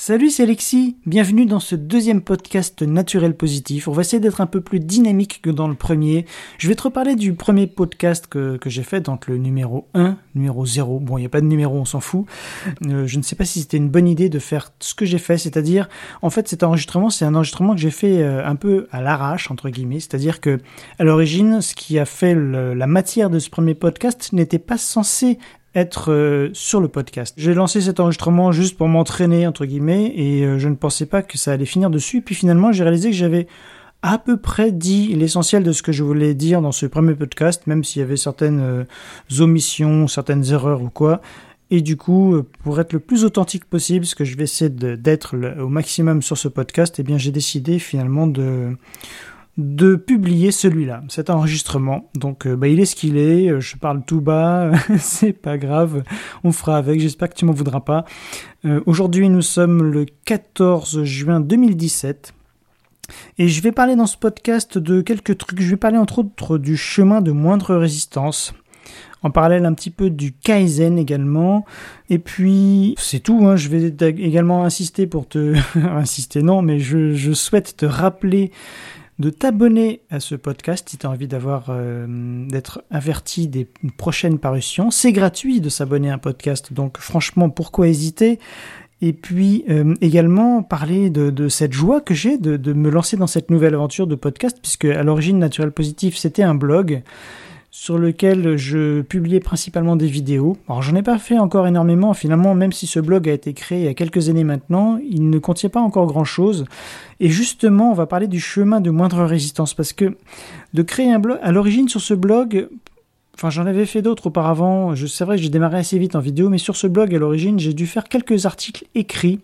Salut, c'est Alexis. Bienvenue dans ce deuxième podcast naturel positif. On va essayer d'être un peu plus dynamique que dans le premier. Je vais te reparler du premier podcast que, j'ai fait, donc le numéro 1, numéro 0. Bon, il n'y a pas de numéro, on s'en fout. Euh, je ne sais pas si c'était une bonne idée de faire ce que j'ai fait, c'est-à-dire, en fait, cet enregistrement, c'est un enregistrement que j'ai fait euh, un peu à l'arrache, entre guillemets. C'est-à-dire que, à l'origine, ce qui a fait la matière de ce premier podcast n'était pas censé être euh, sur le podcast. J'ai lancé cet enregistrement juste pour m'entraîner, entre guillemets, et euh, je ne pensais pas que ça allait finir dessus. Puis finalement, j'ai réalisé que j'avais à peu près dit l'essentiel de ce que je voulais dire dans ce premier podcast, même s'il y avait certaines euh, omissions, certaines erreurs ou quoi. Et du coup, pour être le plus authentique possible, ce que je vais essayer d'être au maximum sur ce podcast, eh bien, j'ai décidé finalement de de publier celui-là, cet enregistrement. Donc euh, bah, il est ce qu'il est, euh, je parle tout bas, c'est pas grave, on fera avec, j'espère que tu m'en voudras pas. Euh, aujourd'hui nous sommes le 14 juin 2017. Et je vais parler dans ce podcast de quelques trucs. Je vais parler entre autres du chemin de moindre résistance. En parallèle un petit peu du Kaizen également. Et puis c'est tout. Hein. Je vais également insister pour te... insister non, mais je, je souhaite te rappeler de t'abonner à ce podcast si tu as envie d'avoir euh, d'être averti des prochaines parutions. C'est gratuit de s'abonner à un podcast, donc franchement, pourquoi hésiter? Et puis euh, également parler de, cette joie que j'ai de, de, me lancer dans cette nouvelle aventure de podcast, puisque à l'origine Naturel Positif c'était un blog sur lequel je publiais principalement des vidéos. Alors j'en ai pas fait encore énormément, finalement même si ce blog a été créé il y a quelques années maintenant, il ne contient pas encore grand chose. Et justement on va parler du chemin de moindre résistance parce que de créer un blog, à l'origine sur ce blog, enfin j'en avais fait d'autres auparavant, c'est vrai que j'ai démarré assez vite en vidéo, mais sur ce blog à l'origine j'ai dû faire quelques articles écrits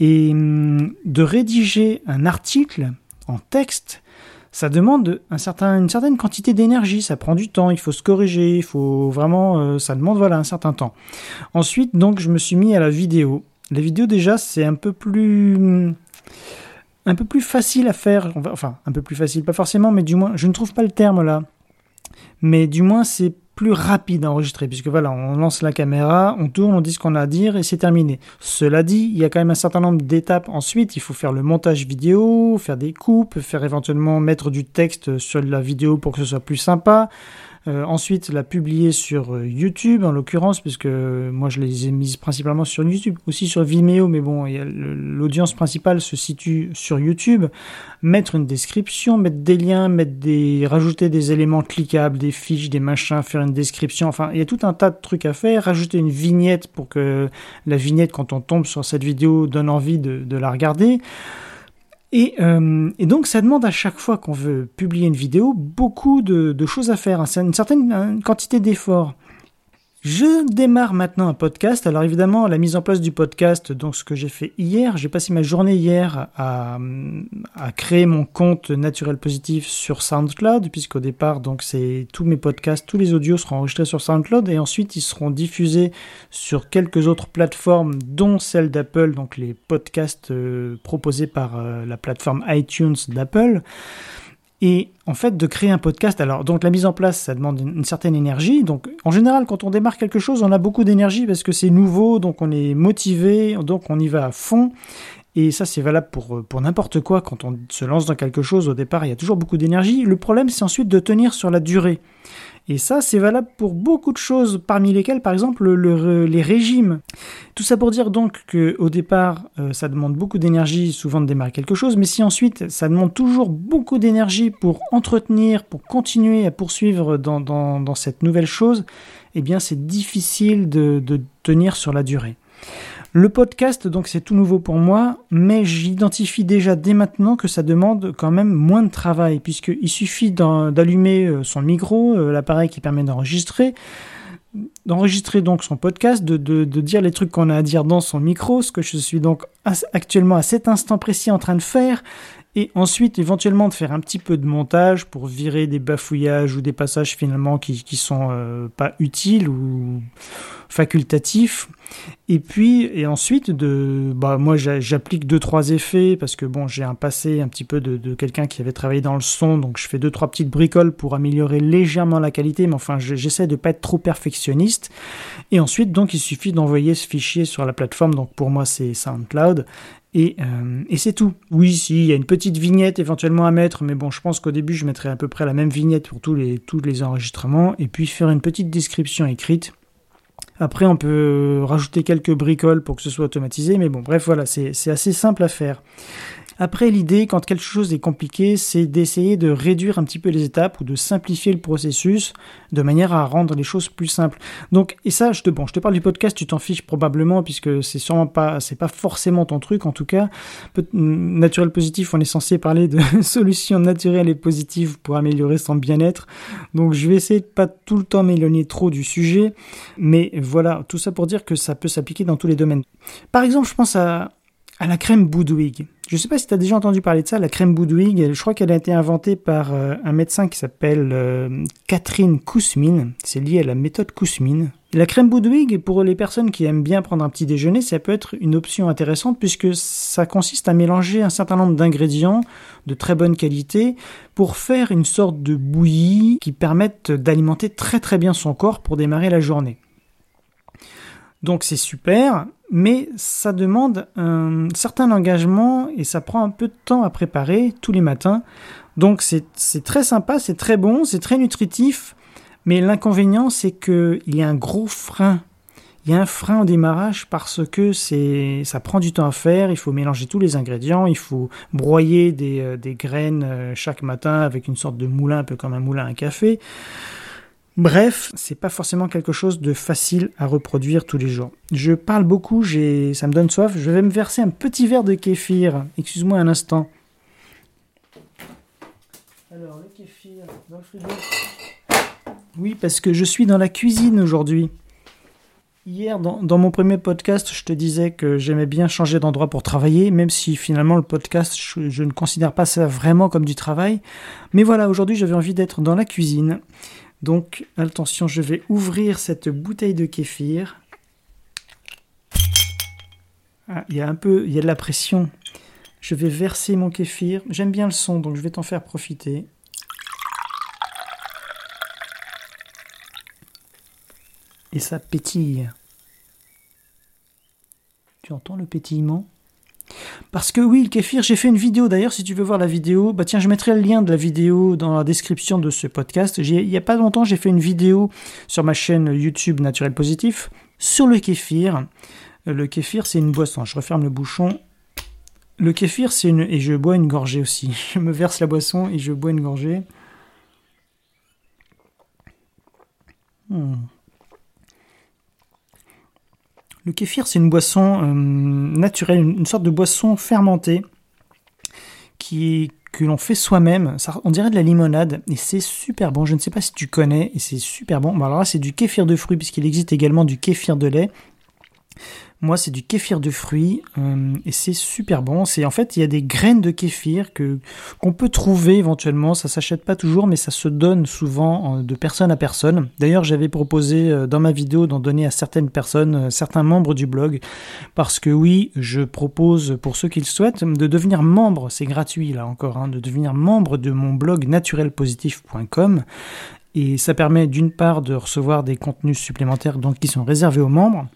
et hum, de rédiger un article en texte ça demande une certaine quantité d'énergie, ça prend du temps, il faut se corriger, il faut vraiment, euh, ça demande voilà un certain temps. Ensuite, donc, je me suis mis à la vidéo. La vidéo déjà, c'est un peu plus, un peu plus facile à faire, enfin un peu plus facile, pas forcément, mais du moins, je ne trouve pas le terme là, mais du moins c'est plus rapide à enregistrer, puisque voilà, on lance la caméra, on tourne, on dit ce qu'on a à dire et c'est terminé. Cela dit, il y a quand même un certain nombre d'étapes ensuite. Il faut faire le montage vidéo, faire des coupes, faire éventuellement mettre du texte sur la vidéo pour que ce soit plus sympa, euh, ensuite, la publier sur euh, YouTube, en l'occurrence, puisque moi je les ai mises principalement sur YouTube, aussi sur Vimeo, mais bon, l'audience principale se situe sur YouTube. Mettre une description, mettre des liens, mettre des, rajouter des éléments cliquables, des fiches, des machins, faire une description. Enfin, il y a tout un tas de trucs à faire. Rajouter une vignette pour que la vignette, quand on tombe sur cette vidéo, donne envie de la regarder. Euh, et, donc ça demande à chaque fois qu'on veut publier une vidéo beaucoup de, choses à faire, une certaine quantité d'efforts. Je démarre maintenant un podcast. Alors évidemment, la mise en place du podcast, donc ce que j'ai fait hier, j'ai passé ma journée hier à, à, créer mon compte naturel positif sur SoundCloud, puisqu'au départ, donc c'est tous mes podcasts, tous les audios seront enregistrés sur SoundCloud et ensuite ils seront diffusés sur quelques autres plateformes, dont celle d'Apple, donc les podcasts euh, proposés par euh, la plateforme iTunes d'Apple. Et en fait, de créer un podcast, alors donc la mise en place, ça demande une, certaine énergie. Donc en général, quand on démarre quelque chose, on a beaucoup d'énergie parce que c'est nouveau, donc on est motivé, donc on y va à fond. Et ça, c'est valable pour, pour n'importe quoi. Quand on se lance dans quelque chose, au départ, il y a toujours beaucoup d'énergie. Le problème, c'est ensuite de tenir sur la durée. Et ça, c'est valable pour beaucoup de choses, parmi lesquelles, par exemple, les régimes. Tout ça pour dire donc qu'au départ, euh, ça demande beaucoup d'énergie, souvent de démarrer quelque chose, mais si ensuite, ça demande toujours beaucoup d'énergie pour entretenir, pour continuer à poursuivre dans, cette nouvelle chose, eh bien, c'est difficile de tenir sur la durée. Le podcast, donc c'est tout nouveau pour moi, mais j'identifie déjà dès maintenant que ça demande quand même moins de travail, puisqu'il suffit d'allumer euh, son micro, euh, l'appareil qui permet d'enregistrer, d'enregistrer donc son podcast, de, dire les trucs qu'on a à dire dans son micro, ce que je suis donc actuellement à cet instant précis en train de faire, et ensuite éventuellement de faire un petit peu de montage pour virer des bafouillages ou des passages finalement qui, qui sont euh, pas utiles ou facultatifs. Et puis, et ensuite, de, bah, moi, j'applique deux, trois effets parce que bon, j'ai un passé un petit peu de, de quelqu'un qui avait travaillé dans le son, donc je fais deux, trois petites bricoles pour améliorer légèrement la qualité, mais enfin, j'essaie de pas être trop perfectionniste. Et ensuite, donc, il suffit d'envoyer ce fichier sur la plateforme. Donc, pour moi, c'est SoundCloud. Et, euh, et c'est tout. Oui, si, y a une petite vignette éventuellement à mettre, mais bon, je pense qu'au début, je mettrai à peu près la même vignette pour tous les, tous les enregistrements, et puis faire une petite description écrite. Après, on peut rajouter quelques bricoles pour que ce soit automatisé, mais bon, bref, voilà, c'est assez simple à faire. Après, l'idée, quand quelque chose est compliqué, c'est d'essayer de réduire un petit peu les étapes ou de simplifier le processus de manière à rendre les choses plus simples. Donc, et ça, je te, bon, je te parle du podcast, tu t'en fiches probablement puisque c'est sûrement pas, c'est pas forcément ton truc en tout cas. Naturel positif, on est censé parler de solutions naturelles et positives pour améliorer son bien-être. Donc, je vais essayer de pas tout le temps m'éloigner trop du sujet, mais voilà, tout ça pour dire que ça peut s'appliquer dans tous les domaines. Par exemple, je pense à, à la crème Boudwig. Je ne sais pas si tu as déjà entendu parler de ça, la crème Boudwig. Je crois qu'elle a été inventée par euh, un médecin qui s'appelle euh, Catherine Kousmine. C'est lié à la méthode Kousmine. La crème Boudwig, pour les personnes qui aiment bien prendre un petit déjeuner, ça peut être une option intéressante puisque ça consiste à mélanger un certain nombre d'ingrédients de très bonne qualité pour faire une sorte de bouillie qui permette d'alimenter très très bien son corps pour démarrer la journée. Donc c'est super, mais ça demande un certain engagement et ça prend un peu de temps à préparer tous les matins. Donc c'est très sympa, c'est très bon, c'est très nutritif, mais l'inconvénient c'est qu'il y a un gros frein. Il y a un frein au démarrage parce que ça prend du temps à faire, il faut mélanger tous les ingrédients, il faut broyer des, euh, des graines euh, chaque matin avec une sorte de moulin, un peu comme un moulin à café. Bref, c'est pas forcément quelque chose de facile à reproduire tous les jours. Je parle beaucoup, ça me donne soif. Je vais me verser un petit verre de kéfir. Excuse-moi un instant. Alors, le kéfir dans le frigo. Oui, parce que je suis dans la cuisine aujourd'hui. Hier, dans, mon premier podcast, je te disais que j'aimais bien changer d'endroit pour travailler, même si finalement le podcast, je ne considère pas ça vraiment comme du travail. Mais voilà, aujourd'hui, j'avais envie d'être dans la cuisine. Donc attention, je vais ouvrir cette bouteille de kéfir. Ah, il y a un peu, il y a de la pression. Je vais verser mon kéfir. J'aime bien le son, donc je vais t'en faire profiter. Et ça pétille. Tu entends le pétillement? Parce que oui, le kéfir, j'ai fait une vidéo d'ailleurs, si tu veux voir la vidéo, bah tiens, je mettrai le lien de la vidéo dans la description de ce podcast. Il n'y a pas longtemps, j'ai fait une vidéo sur ma chaîne YouTube Naturel Positif sur le kéfir. Le kéfir, c'est une boisson. Je referme le bouchon. Le kéfir, c'est une... Et je bois une gorgée aussi. Je me verse la boisson et je bois une gorgée. Hmm. Le kéfir, c'est une boisson euh, naturelle, une sorte de boisson fermentée qui que l'on fait soi-même. On dirait de la limonade et c'est super bon. Je ne sais pas si tu connais et c'est super bon. alors là, c'est du kéfir de fruits puisqu'il existe également du kéfir de lait. Moi, c'est du kéfir de fruits euh, et c'est super bon. C'est en fait, il y a des graines de kéfir que qu'on peut trouver éventuellement. Ça s'achète pas toujours, mais ça se donne souvent de personne à personne. D'ailleurs, j'avais proposé euh, dans ma vidéo d'en donner à certaines personnes, euh, certains membres du blog, parce que oui, je propose pour ceux qui le souhaitent de devenir membre. C'est gratuit là encore, hein, de devenir membre de mon blog naturelpositif.com. Et ça permet d'une part de recevoir des contenus supplémentaires donc qui sont réservés aux membres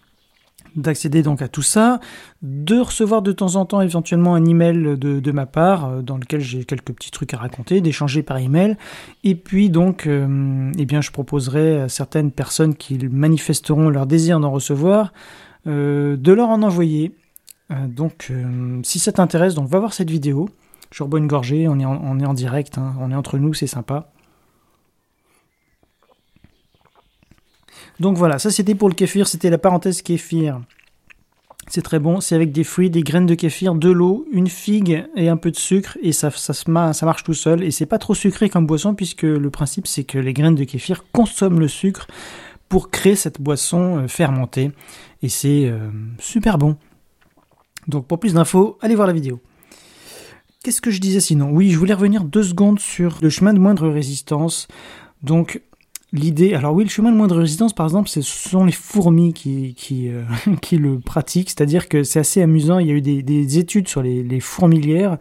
d'accéder donc à tout ça, de recevoir de temps en temps éventuellement un email de, de ma part euh, dans lequel j'ai quelques petits trucs à raconter, d'échanger par email, et puis donc euh, eh bien je proposerai à certaines personnes qui manifesteront leur désir d'en recevoir euh, de leur en envoyer. donc si ça t'intéresse, donc va voir cette vidéo. Je rebois une gorgée, on est en, on est en direct, hein, on est entre nous, c'est sympa. Donc voilà, ça c'était pour le kéfir, c'était la parenthèse kéfir. C'est très bon, c'est avec des fruits, des graines de kéfir, de l'eau, une figue et un peu de sucre et ça, ça, ça marche tout seul et c'est pas trop sucré comme boisson puisque le principe c'est que les graines de kéfir consomment le sucre pour créer cette boisson euh, fermentée et c'est euh, super bon. Donc pour plus d'infos, allez voir la vidéo. Qu'est-ce que je disais sinon? Oui, je voulais revenir deux secondes sur le chemin de moindre résistance. Donc l'idée, alors oui, le chemin de moindre résistance, par exemple, ce sont les fourmis qui, euh, qui le pratiquent, c'est-à-dire que c'est assez amusant, il y a eu des, des études sur les, fourmilières.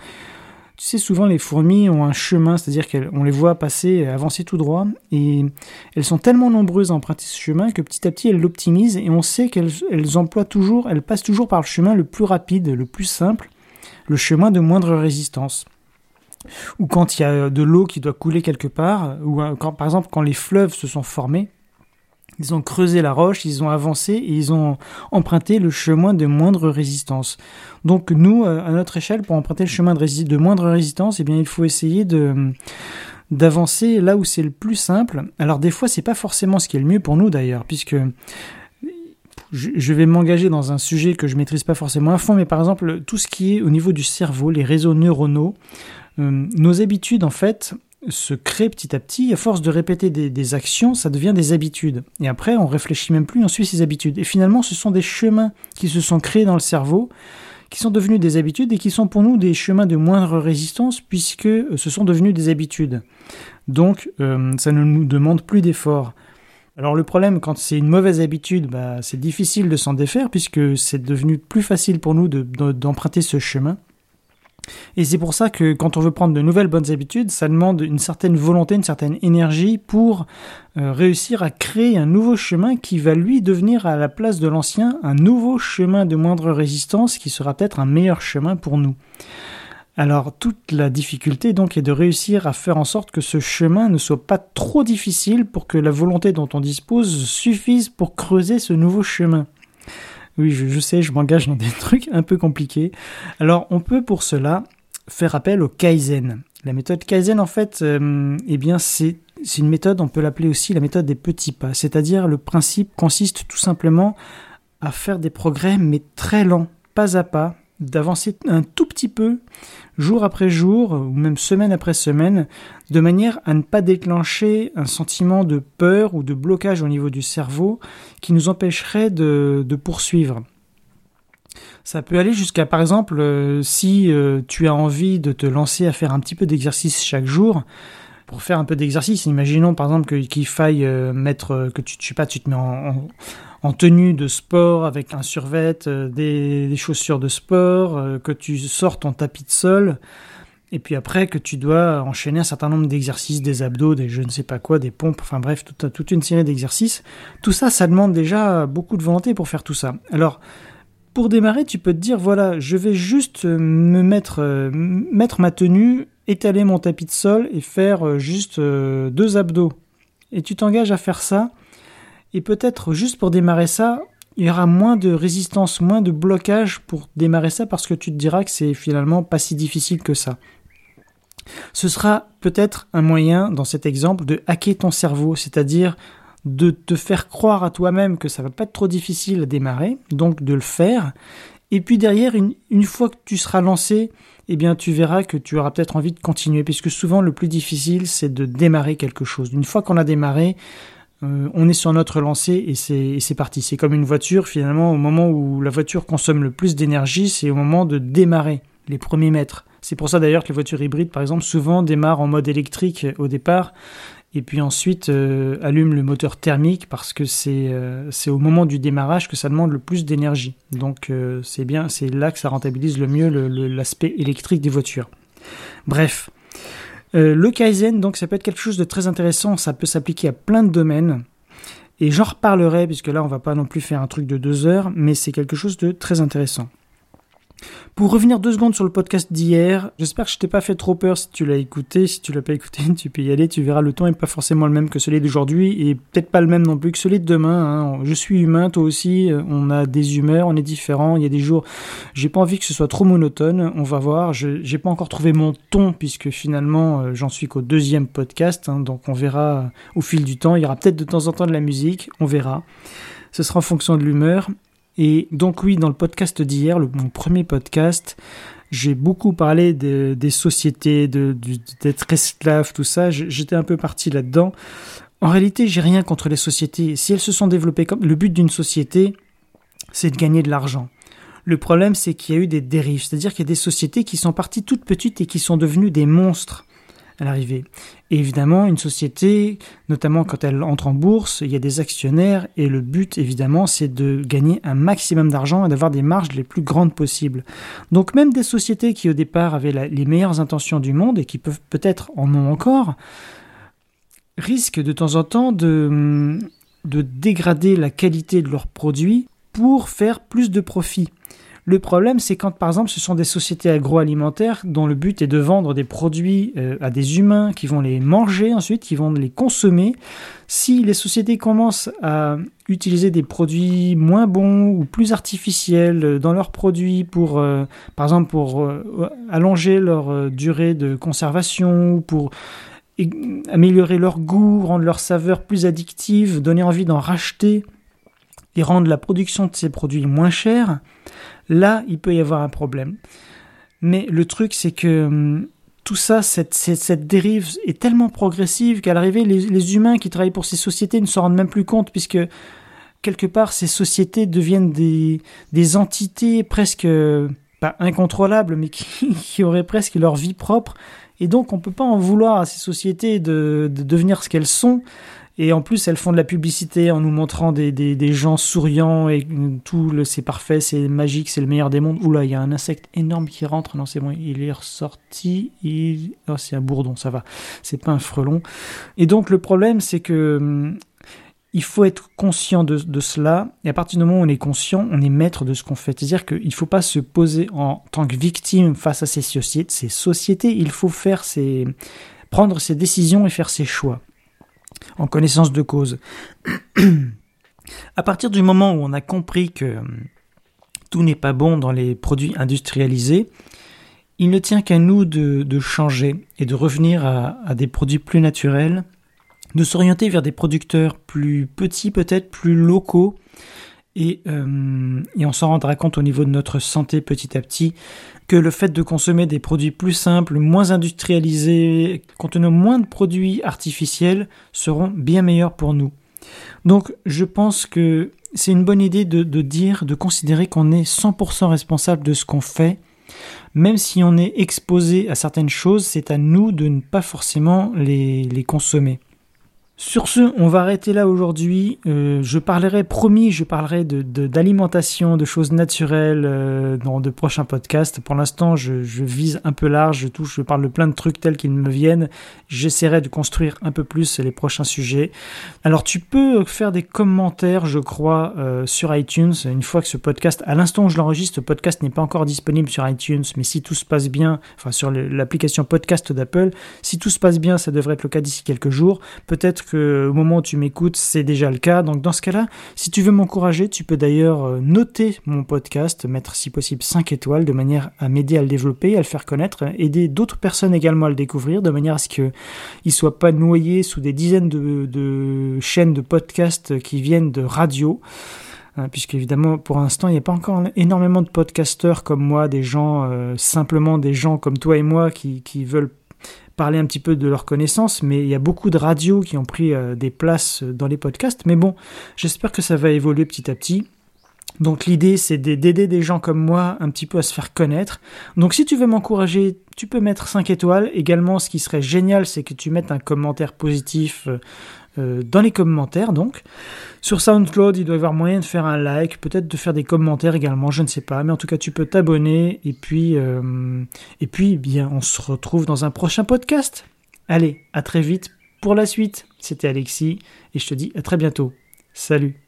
Tu sais, souvent les fourmis ont un chemin, c'est-à-dire qu'on les voit passer, avancer tout droit, et elles sont tellement nombreuses à emprunter ce chemin que petit à petit elles l'optimisent, et on sait qu'elles elles emploient toujours, elles passent toujours par le chemin le plus rapide, le plus simple, le chemin de moindre résistance ou quand il y a de l'eau qui doit couler quelque part, ou euh, par exemple quand les fleuves se sont formés, ils ont creusé la roche, ils ont avancé et ils ont emprunté le chemin de moindre résistance. Donc nous, euh, à notre échelle, pour emprunter le chemin de, moindre résistance, eh bien il faut essayer de d'avancer là où c'est le plus simple. Alors des fois, c'est pas forcément ce qui est le mieux pour nous d'ailleurs, puisque je vais m'engager dans un sujet que je maîtrise pas forcément à fond, mais par exemple tout ce qui est au niveau du cerveau, les réseaux neuronaux, euh, nos habitudes, en fait, se créent petit à petit. À force de répéter des, actions, ça devient des habitudes. Et après, on réfléchit même plus, on suit ces habitudes. Et finalement, ce sont des chemins qui se sont créés dans le cerveau, qui sont devenus des habitudes et qui sont pour nous des chemins de moindre résistance puisque euh, ce sont devenus des habitudes. Donc, euh, ça ne nous demande plus d'efforts. Alors le problème, quand c'est une mauvaise habitude, bah, c'est difficile de s'en défaire puisque c'est devenu plus facile pour nous d'emprunter ce chemin. Et c'est pour ça que quand on veut prendre de nouvelles bonnes habitudes, ça demande une certaine volonté, une certaine énergie pour euh, réussir à créer un nouveau chemin qui va lui devenir à la place de l'ancien un nouveau chemin de moindre résistance qui sera peut-être un meilleur chemin pour nous. Alors toute la difficulté donc est de réussir à faire en sorte que ce chemin ne soit pas trop difficile pour que la volonté dont on dispose suffise pour creuser ce nouveau chemin. Oui, je, sais, je m'engage dans des trucs un peu compliqués. Alors, on peut pour cela faire appel au Kaizen. La méthode Kaizen, en fait, euh, eh bien, c'est une méthode, on peut l'appeler aussi la méthode des petits pas. C'est-à-dire, le principe consiste tout simplement à faire des progrès, mais très lents, pas à pas, d'avancer un tout petit peu jour après jour ou même semaine après semaine de manière à ne pas déclencher un sentiment de peur ou de blocage au niveau du cerveau qui nous empêcherait de, poursuivre. Ça peut aller jusqu'à, par exemple, euh, si euh, tu as envie de te lancer à faire un petit peu d'exercice chaque jour, pour faire un peu d'exercice, imaginons par exemple qu'il faille euh, mettre, que tu, sais pas, tu te mets en tenue de sport avec un survêt, euh, des, chaussures de sport, euh, que tu sors ton tapis de sol, et puis après que tu dois enchaîner un certain nombre d'exercices, des abdos, des je ne sais pas quoi, des pompes, enfin bref, toute, toute une série d'exercices. Tout ça, ça demande déjà beaucoup de volonté pour faire tout ça. Alors, pour démarrer, tu peux te dire, voilà, je vais juste me mettre, euh, mettre ma tenue, étaler mon tapis de sol et faire juste deux abdos. Et tu t'engages à faire ça et peut-être juste pour démarrer ça, il y aura moins de résistance, moins de blocage pour démarrer ça parce que tu te diras que c'est finalement pas si difficile que ça. Ce sera peut-être un moyen, dans cet exemple, de hacker ton cerveau, c'est-à-dire de te faire croire à toi-même que ça va pas être trop difficile à démarrer, donc de le faire. Et puis derrière, une, fois que tu seras lancé, eh bien tu verras que tu auras peut-être envie de continuer, puisque souvent le plus difficile, c'est de démarrer quelque chose. Une fois qu'on a démarré, euh, on est sur notre lancée et c'est parti. C'est comme une voiture, finalement, au moment où la voiture consomme le plus d'énergie, c'est au moment de démarrer les premiers mètres. C'est pour ça d'ailleurs que les voitures hybrides, par exemple, souvent démarrent en mode électrique au départ et puis ensuite euh, allument le moteur thermique parce que euh, c'est au moment du démarrage que ça demande le plus d'énergie. Donc c'est bien, c'est là que ça rentabilise le mieux l'aspect électrique des voitures. Bref, euh, le Kaizen, donc, ça peut être quelque chose de très intéressant. Ça peut s'appliquer à plein de domaines. Et j'en reparlerai, puisque là, on va pas non plus faire un truc de deux heures, mais c'est quelque chose de très intéressant. Pour revenir deux secondes sur le podcast d'hier, j'espère que je t'ai pas fait trop peur si tu l'as écouté. Si tu l'as pas écouté, tu peux y aller, tu verras, le ton est pas forcément le même que celui d'aujourd'hui et peut-être pas le même non plus que celui de demain. Hein. Je suis humain, toi aussi, on a des humeurs, on est différents. Il y a des jours, j'ai pas envie que ce soit trop monotone. On va voir. Je j'ai pas encore trouvé mon ton puisque finalement euh, j'en suis qu'au deuxième podcast, hein. donc on verra au fil du temps. Il y aura peut-être de temps en temps de la musique, on verra. Ce sera en fonction de l'humeur. Et donc oui, dans le podcast d'hier, mon premier podcast, j'ai beaucoup parlé des sociétés, d'être esclave, tout ça. J'étais un peu parti là-dedans. En réalité, j'ai rien contre les sociétés. Si elles se sont développées comme le but d'une société, c'est de gagner de l'argent. Le problème, c'est qu'il y a eu des dérives, c'est-à-dire qu'il y a des sociétés qui sont parties toutes petites et qui sont devenues des monstres. À l'arrivée. Et évidemment, une société, notamment quand elle entre en bourse, il y a des actionnaires et le but, évidemment, c'est de gagner un maximum d'argent et d'avoir des marges les plus grandes possibles. Donc même des sociétés qui au départ avaient les meilleures intentions du monde et qui peuvent peut-être en ont encore, risquent de temps en temps de, de dégrader la qualité de leurs produits pour faire plus de profit. Le problème, c'est quand, par exemple, ce sont des sociétés agroalimentaires dont le but est de vendre des produits euh, à des humains qui vont les manger ensuite, qui vont les consommer. Si les sociétés commencent à utiliser des produits moins bons ou plus artificiels euh, dans leurs produits pour, euh, par exemple, pour allonger leur durée de conservation ou pour améliorer leur goût, rendre leur saveur plus addictive, donner envie d'en racheter et rendre la production de ces produits moins chers, là, il peut y avoir un problème. Mais le truc, c'est que hum, tout ça, cette, cette, dérive est tellement progressive qu'à l'arrivée, les, humains qui travaillent pour ces sociétés ne s'en rendent même plus compte, puisque quelque part, ces sociétés deviennent des, des entités presque, pas incontrôlables, mais qui, qui auraient presque leur vie propre. Et donc, on ne peut pas en vouloir à ces sociétés de, de devenir ce qu'elles sont. Et en plus, elles font de la publicité en nous montrant des, des, gens souriants et tout, c'est parfait, c'est magique, c'est le meilleur des mondes. Oula, il y a un insecte énorme qui rentre. Non, c'est bon, il est ressorti. Il... Oh, c'est un bourdon, ça va. C'est pas un frelon. Et donc, le problème, c'est que hum, il faut être conscient de, de, cela, et à partir du moment où on est conscient, on est maître de ce qu'on fait. C'est-à-dire qu'il ne faut pas se poser en tant que victime face à ces sociétés, ces sociétés il faut faire ses, prendre ses décisions et faire ses choix en connaissance de cause. à partir du moment où on a compris que hum, tout n'est pas bon dans les produits industrialisés, il ne tient qu'à nous de, changer et de revenir à, des produits plus naturels, de s'orienter vers des producteurs plus petits peut-être, plus locaux, et, hum, et on s'en rendra compte au niveau de notre santé petit à petit que le fait de consommer des produits plus simples, moins industrialisés, contenant moins de produits artificiels, seront bien meilleurs pour nous. Donc je pense que c'est une bonne idée de, dire, de considérer qu'on est 100% responsable de ce qu'on fait. Même si on est exposé à certaines choses, c'est à nous de ne pas forcément les consommer. Sur ce, on va arrêter là aujourd'hui. Euh, je parlerai, promis, je parlerai de, d'alimentation, de, choses naturelles euh, dans de prochains podcasts. Pour l'instant, je, vise un peu large, je touche, je parle de plein de trucs tels qu'ils me viennent. J'essaierai de construire un peu plus les prochains sujets. Alors, tu peux faire des commentaires, je crois, euh, sur iTunes. Une fois que ce podcast, à l'instant où je l'enregistre, ce podcast n'est pas encore disponible sur iTunes, mais si tout se passe bien, enfin sur l'application podcast d'Apple, si tout se passe bien, ça devrait être le cas d'ici quelques jours. Peut-être au moment où tu m'écoutes, c'est déjà le cas. Donc dans ce cas-là, si tu veux m'encourager, tu peux d'ailleurs euh, noter mon podcast, mettre si possible 5 étoiles de manière à m'aider à le développer, à le faire connaître, aider d'autres personnes également à le découvrir, de manière à ce qu'il ne soit pas noyé sous des dizaines de, chaînes de podcasts qui viennent de radio hein, puisque évidemment pour l'instant il n'y a pas encore énormément de podcasteurs comme moi, des gens euh, simplement des gens comme toi et moi qui veulent parler un petit peu de leurs connaissances, mais il y a beaucoup de radios qui ont pris euh, des places dans les podcasts. Mais bon, j'espère que ça va évoluer petit à petit. Donc l'idée c'est d'aider des gens comme moi un petit peu à se faire connaître. Donc si tu veux m'encourager, tu peux mettre 5 étoiles. Également ce qui serait génial c'est que tu mettes un commentaire positif euh, euh, dans les commentaires donc. Sur SoundCloud, il doit y avoir moyen de faire un like, peut-être de faire des commentaires également, je ne sais pas. Mais en tout cas, tu peux t'abonner et puis euh, et puis bien, on se retrouve dans un prochain podcast. Allez, à très vite pour la suite. C'était Alexis et je te dis à très bientôt. Salut.